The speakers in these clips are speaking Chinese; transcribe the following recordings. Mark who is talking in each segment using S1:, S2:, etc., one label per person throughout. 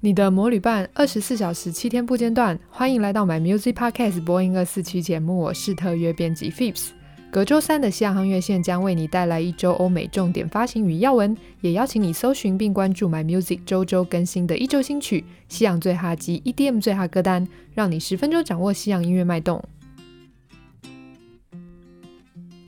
S1: 你的魔女伴，二十四小时七天不间断。欢迎来到 My Music Podcast 播音二四七节目，我是特约编辑 Pips。隔周三的西洋夯乐线将为你带来一周欧美重点发行与要闻，也邀请你搜寻并关注 My Music 周周更新的一周新曲、西洋最哈及 EDM 最哈歌单，让你十分钟掌握西洋音乐脉动。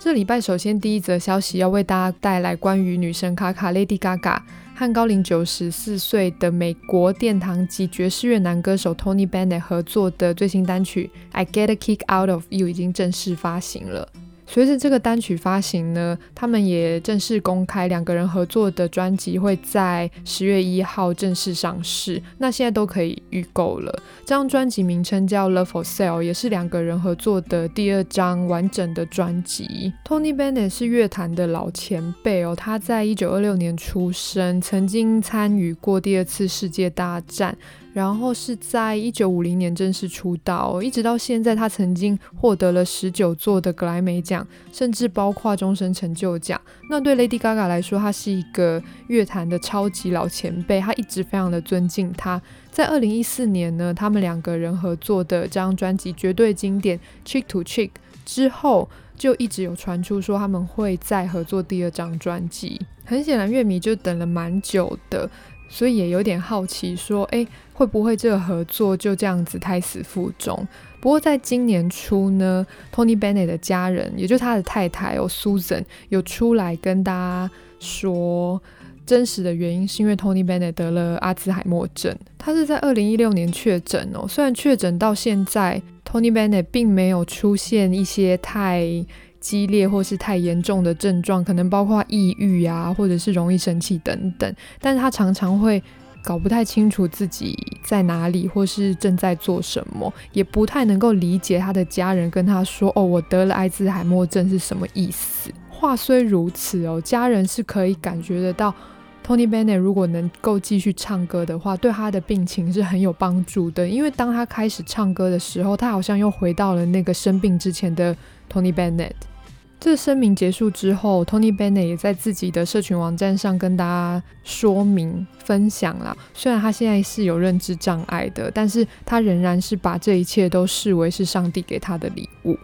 S1: 这礼拜首先第一则消息要为大家带来关于女神卡卡 Lady Gaga。和高龄九十四岁的美国殿堂级爵士乐男歌手 Tony Bennett 合作的最新单曲《I Get a Kick Out of You》已经正式发行了。随着这个单曲发行呢，他们也正式公开两个人合作的专辑会在十月一号正式上市。那现在都可以预购了。这张专辑名称叫《Love for Sale》，也是两个人合作的第二张完整的专辑。Tony Bennett 是乐坛的老前辈哦，他在一九二六年出生，曾经参与过第二次世界大战。然后是在一九五零年正式出道，一直到现在，他曾经获得了十九座的格莱美奖，甚至包括终身成就奖。那对 Lady Gaga 来说，他是一个乐坛的超级老前辈，他一直非常的尊敬他。在二零一四年呢，他们两个人合作的这张专辑绝对经典《Cheek to Cheek》之后，就一直有传出说他们会再合作第二张专辑。很显然，乐迷就等了蛮久的。所以也有点好奇，说，诶，会不会这个合作就这样子胎死腹中？不过在今年初呢，Tony Bennett 的家人，也就是他的太太哦，Susan，有出来跟大家说，真实的原因是因为 Tony Bennett 得了阿兹海默症。他是在二零一六年确诊哦，虽然确诊到现在，Tony Bennett 并没有出现一些太激烈或是太严重的症状，可能包括抑郁啊，或者是容易生气等等。但是他常常会搞不太清楚自己在哪里，或是正在做什么，也不太能够理解他的家人跟他说：“哦，我得了阿兹海默症是什么意思。”话虽如此哦，家人是可以感觉得到，Tony Bennett 如果能够继续唱歌的话，对他的病情是很有帮助的。因为当他开始唱歌的时候，他好像又回到了那个生病之前的 Tony Bennett。这声明结束之后，Tony Bennett 也在自己的社群网站上跟大家说明分享啦。虽然他现在是有认知障碍的，但是他仍然是把这一切都视为是上帝给他的礼物。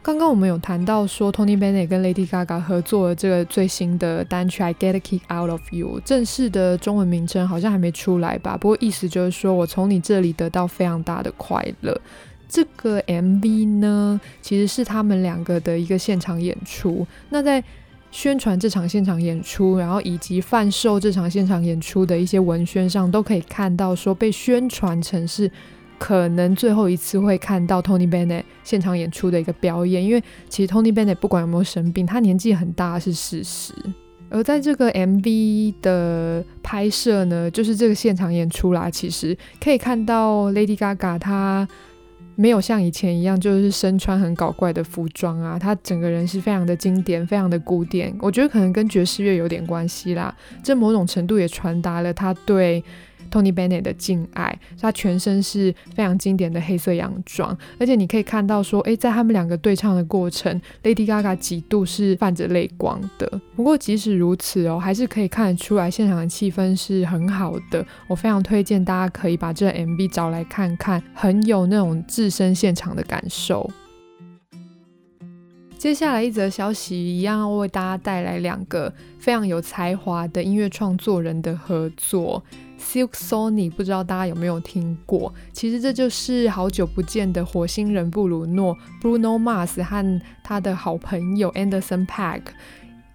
S1: 刚刚我们有谈到说，Tony Bennett 跟 Lady Gaga 合作的这个最新的单曲《I Get a Kick Out of You》，正式的中文名称好像还没出来吧？不过意思就是说我从你这里得到非常大的快乐。这个 MV 呢，其实是他们两个的一个现场演出。那在宣传这场现场演出，然后以及贩售这场现场演出的一些文宣上，都可以看到说被宣传成是可能最后一次会看到 Tony Bennett 现场演出的一个表演。因为其实 Tony Bennett 不管有没有生病，他年纪很大是事实。而在这个 MV 的拍摄呢，就是这个现场演出啦，其实可以看到 Lady Gaga 她。没有像以前一样，就是身穿很搞怪的服装啊，他整个人是非常的经典，非常的古典。我觉得可能跟爵士乐有点关系啦，这某种程度也传达了他对。Tony Bennett 的敬爱，他全身是非常经典的黑色洋装，而且你可以看到说，诶，在他们两个对唱的过程，Lady Gaga 几度是泛着泪光的。不过即使如此哦，还是可以看得出来现场的气氛是很好的。我非常推荐大家可以把这 MV 找来看看，很有那种置身现场的感受。接下来一则消息，一样要为大家带来两个非常有才华的音乐创作人的合作。Silk Sony，不知道大家有没有听过？其实这就是好久不见的火星人布鲁诺 （Bruno Mars） 和他的好朋友 Anderson .Paak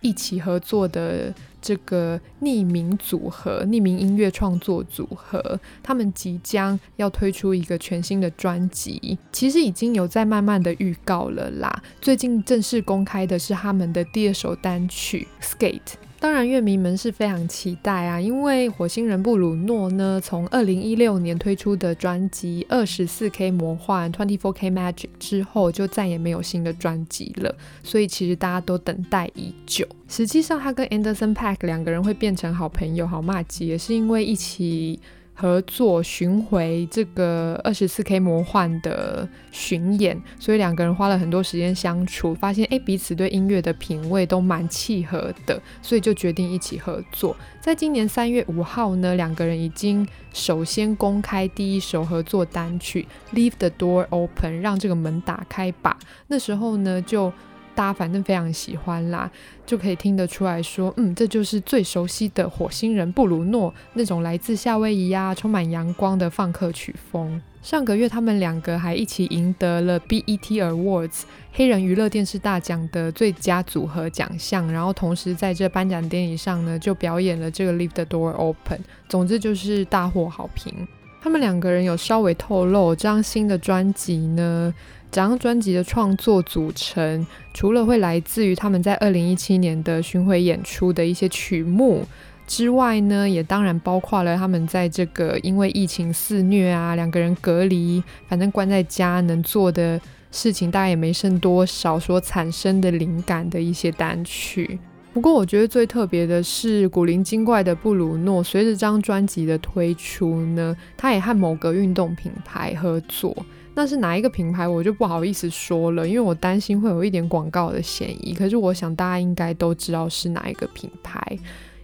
S1: 一起合作的这个匿名组合、匿名音乐创作组合。他们即将要推出一个全新的专辑，其实已经有在慢慢的预告了啦。最近正式公开的是他们的第二首单曲《Skate》。当然，乐迷们是非常期待啊，因为火星人布鲁诺呢，从二零一六年推出的专辑《二十四 K 魔幻 Twenty Four K Magic》之后，就再也没有新的专辑了，所以其实大家都等待已久。实际上，他跟 Anderson .Paak 两个人会变成好朋友、好骂街，也是因为一起。合作巡回这个二十四 K 魔幻的巡演，所以两个人花了很多时间相处，发现诶彼此对音乐的品味都蛮契合的，所以就决定一起合作。在今年三月五号呢，两个人已经首先公开第一首合作单曲《Leave the Door Open》，让这个门打开吧。那时候呢就。大家反正非常喜欢啦，就可以听得出来说，嗯，这就是最熟悉的火星人布鲁诺那种来自夏威夷呀、啊，充满阳光的放克曲风。上个月他们两个还一起赢得了 BET Awards 黑人娱乐电视大奖的最佳组合奖项，然后同时在这颁奖典礼上呢，就表演了这个 Leave the Door Open。总之就是大获好评。他们两个人有稍微透露，这张新的专辑呢。整张专辑的创作组成，除了会来自于他们在二零一七年的巡回演出的一些曲目之外呢，也当然包括了他们在这个因为疫情肆虐啊，两个人隔离，反正关在家能做的事情大概也没剩多少，所产生的灵感的一些单曲。不过我觉得最特别的是古灵精怪的布鲁诺，随着这张专辑的推出呢，他也和某个运动品牌合作。那是哪一个品牌，我就不好意思说了，因为我担心会有一点广告的嫌疑。可是我想大家应该都知道是哪一个品牌。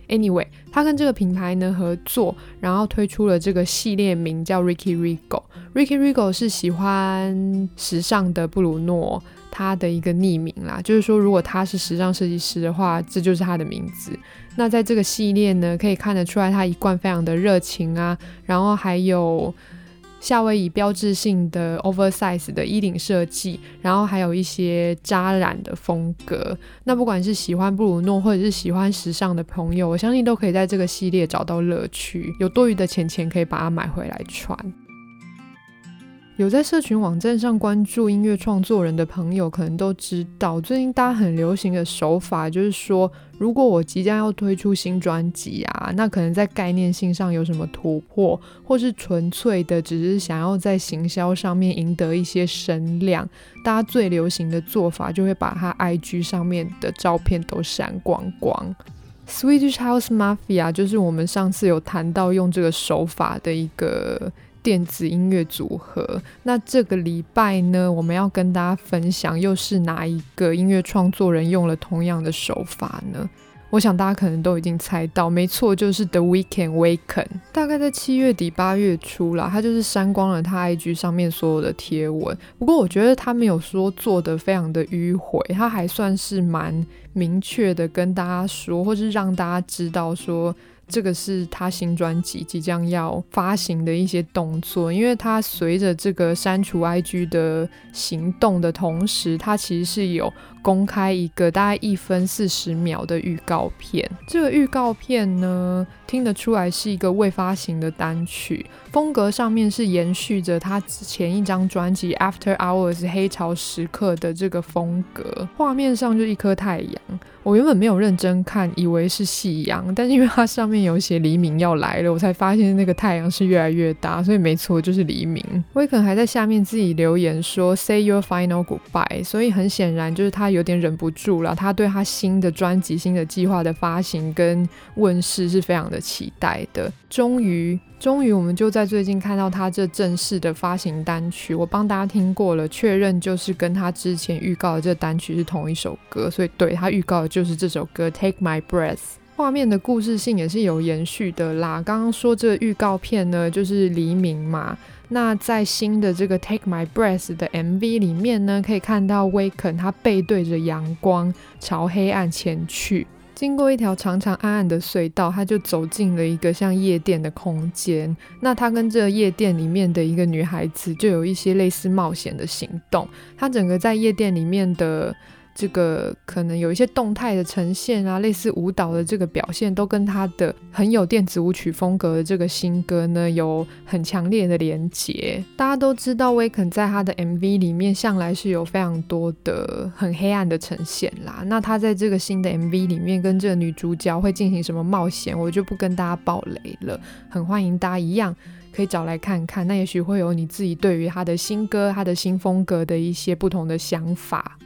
S1: Anyway，他跟这个品牌呢合作，然后推出了这个系列名叫 Ricky Rigo。Ricky Rigo 是喜欢时尚的布鲁诺他的一个匿名啦，就是说如果他是时尚设计师的话，这就是他的名字。那在这个系列呢，可以看得出来他一贯非常的热情啊，然后还有。夏威夷标志性的 oversize 的衣领设计，然后还有一些扎染的风格。那不管是喜欢布鲁诺或者是喜欢时尚的朋友，我相信都可以在这个系列找到乐趣。有多余的钱钱可以把它买回来穿。有在社群网站上关注音乐创作人的朋友，可能都知道，最近大家很流行的手法，就是说，如果我即将要推出新专辑啊，那可能在概念性上有什么突破，或是纯粹的只是想要在行销上面赢得一些声量，大家最流行的做法就会把他 IG 上面的照片都删光光。Swedish House Mafia 就是我们上次有谈到用这个手法的一个。电子音乐组合，那这个礼拜呢，我们要跟大家分享又是哪一个音乐创作人用了同样的手法呢？我想大家可能都已经猜到，没错，就是 The Weeknd Weeknd。大概在七月底八月初啦，他就是删光了他 IG 上面所有的贴文。不过我觉得他没有说做得非常的迂回，他还算是蛮明确的跟大家说，或是让大家知道说。这个是他新专辑即将要发行的一些动作，因为他随着这个删除 IG 的行动的同时，他其实是有公开一个大概一分四十秒的预告片。这个预告片呢，听得出来是一个未发行的单曲，风格上面是延续着他前一张专辑《After Hours》黑潮时刻的这个风格，画面上就一颗太阳。我原本没有认真看，以为是夕阳，但是因为它上面有写黎明要来了，我才发现那个太阳是越来越大，所以没错，就是黎明。威肯还在下面自己留言说 “Say your final goodbye”，所以很显然就是他有点忍不住了，他对他新的专辑、新的计划的发行跟问世是非常的期待的。终于，终于，我们就在最近看到他这正式的发行单曲。我帮大家听过了，确认就是跟他之前预告的这单曲是同一首歌，所以对，他预告的就是这首歌《Take My Breath》。画面的故事性也是有延续的啦。刚刚说这预告片呢，就是黎明嘛。那在新的这个《Take My Breath》的 MV 里面呢，可以看到威肯他背对着阳光，朝黑暗前去。经过一条长长暗暗的隧道，他就走进了一个像夜店的空间。那他跟这夜店里面的一个女孩子就有一些类似冒险的行动。他整个在夜店里面的。这个可能有一些动态的呈现啊，类似舞蹈的这个表现，都跟他的很有电子舞曲风格的这个新歌呢有很强烈的连结。大家都知道，威肯在他的 MV 里面向来是有非常多的很黑暗的呈现啦。那他在这个新的 MV 里面跟这个女主角会进行什么冒险，我就不跟大家爆雷了。很欢迎大家一样可以找来看看，那也许会有你自己对于他的新歌、他的新风格的一些不同的想法。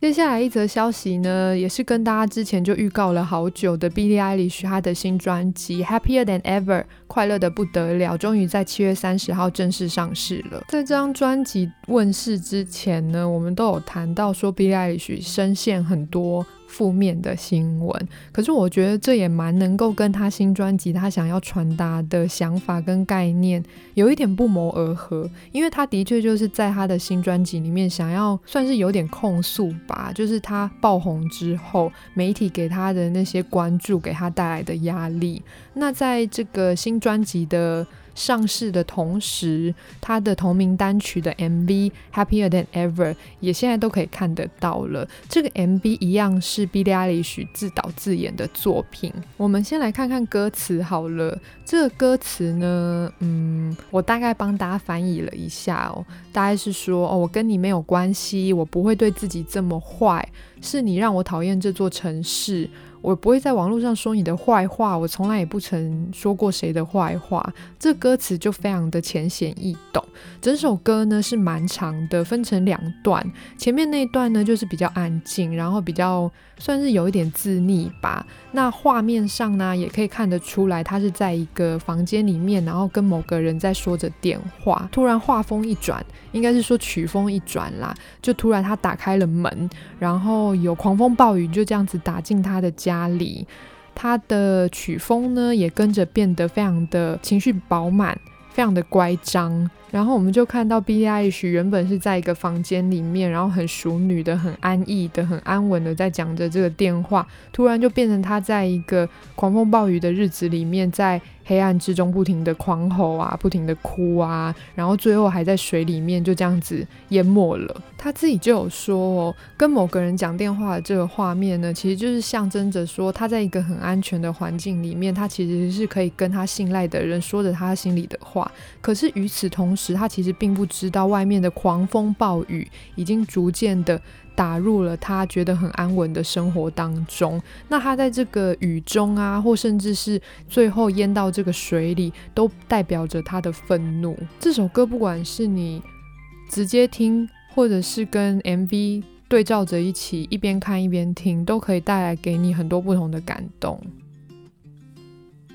S1: 接下来一则消息呢，也是跟大家之前就预告了好久的 Billie Eilish 她的新专辑《Happier Than Ever》快乐的不得了，终于在七月三十号正式上市了。在这张专辑问世之前呢，我们都有谈到说 Billie Eilish 深陷很多负面的新闻，可是我觉得这也蛮能够跟他新专辑他想要传达的想法跟概念有一点不谋而合，因为他的确就是在他的新专辑里面想要算是有点控诉吧，就是他爆红之后，媒体给他的那些关注给他带来的压力。那在这个新专辑的上市的同时，他的同名单曲的 MV《Happier Than Ever》也现在都可以看得到了。这个 MV 一样是 Billie Eilish 自导自演的作品。我们先来看看歌词好了。这个歌词呢，嗯，我大概帮大家翻译了一下哦，大概是说哦，我跟你没有关系，我不会对自己这么坏，是你让我讨厌这座城市。我不会在网络上说你的坏话，我从来也不曾说过谁的坏话。这歌词就非常的浅显易懂。整首歌呢是蛮长的，分成两段。前面那一段呢就是比较安静，然后比较算是有一点自溺吧。那画面上呢也可以看得出来，他是在一个房间里面，然后跟某个人在说着电话。突然画风一转，应该是说曲风一转啦，就突然他打开了门，然后有狂风暴雨就这样子打进他的家。里，他的曲风呢也跟着变得非常的情绪饱满，非常的乖张。然后我们就看到 B I H 原本是在一个房间里面，然后很淑女的、很安逸的、很安稳的在讲着这个电话，突然就变成他在一个狂风暴雨的日子里面，在黑暗之中不停的狂吼啊，不停的哭啊，然后最后还在水里面就这样子淹没了。他自己就有说哦，跟某个人讲电话的这个画面呢，其实就是象征着说他在一个很安全的环境里面，他其实是可以跟他信赖的人说着他心里的话。可是与此同时，他其实并不知道外面的狂风暴雨已经逐渐的。打入了他觉得很安稳的生活当中。那他在这个雨中啊，或甚至是最后淹到这个水里，都代表着他的愤怒。这首歌不管是你直接听，或者是跟 MV 对照着一起一边看一边听，都可以带来给你很多不同的感动。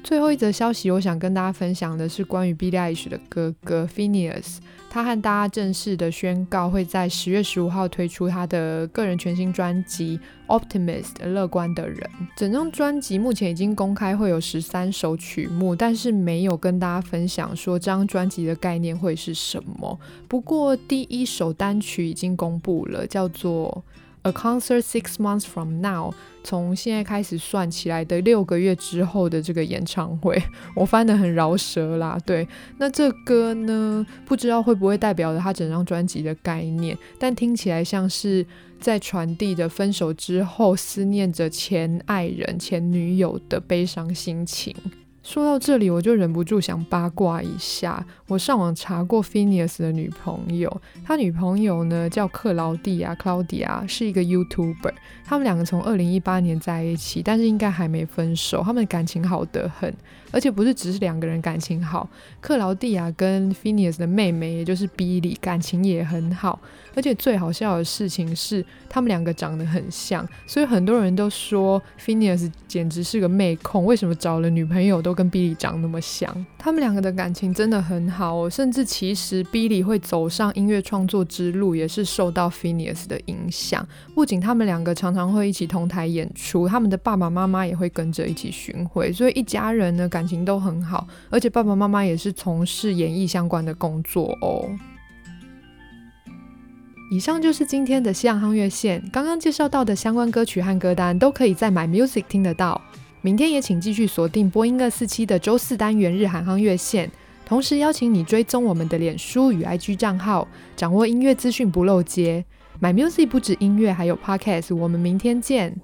S1: 最后一则消息，我想跟大家分享的是关于 Billie Eilish 的哥哥 Phineas，他和大家正式的宣告会在十月十五号推出他的个人全新专辑《Optimist》乐观的人。整张专辑目前已经公开会有十三首曲目，但是没有跟大家分享说这张专辑的概念会是什么。不过第一首单曲已经公布了，叫做《A Concert Six Months From Now》。从现在开始算起来的六个月之后的这个演唱会，我翻得很饶舌啦。对，那这歌呢，不知道会不会代表着他整张专辑的概念，但听起来像是在传递着分手之后思念着前爱人、前女友的悲伤心情。说到这里，我就忍不住想八卦一下。我上网查过 Phineas 的女朋友，他女朋友呢叫克劳蒂亚 （Claudia），是一个 YouTuber。他们两个从二零一八年在一起，但是应该还没分手。他们感情好得很，而且不是只是两个人感情好，克劳蒂亚跟 Phineas 的妹妹，也就是 Billy，感情也很好。而且最好笑的事情是，他们两个长得很像，所以很多人都说 Finneas 简直是个妹控。为什么找了女朋友都跟 Billy 长那么像？他们两个的感情真的很好哦，甚至其实 Billy 会走上音乐创作之路，也是受到 Finneas 的影响。不仅他们两个常常会一起同台演出，他们的爸爸妈妈也会跟着一起巡回，所以一家人呢感情都很好。而且爸爸妈妈也是从事演艺相关的工作哦。以上就是今天的西洋夯乐线，刚刚介绍到的相关歌曲和歌单都可以在 My Music 听得到。明天也请继续锁定播音二四七的周四单元日韩夯乐线，同时邀请你追踪我们的脸书与 IG 账号，掌握音乐资讯不漏接。My Music 不止音乐，还有 Podcast，我们明天见。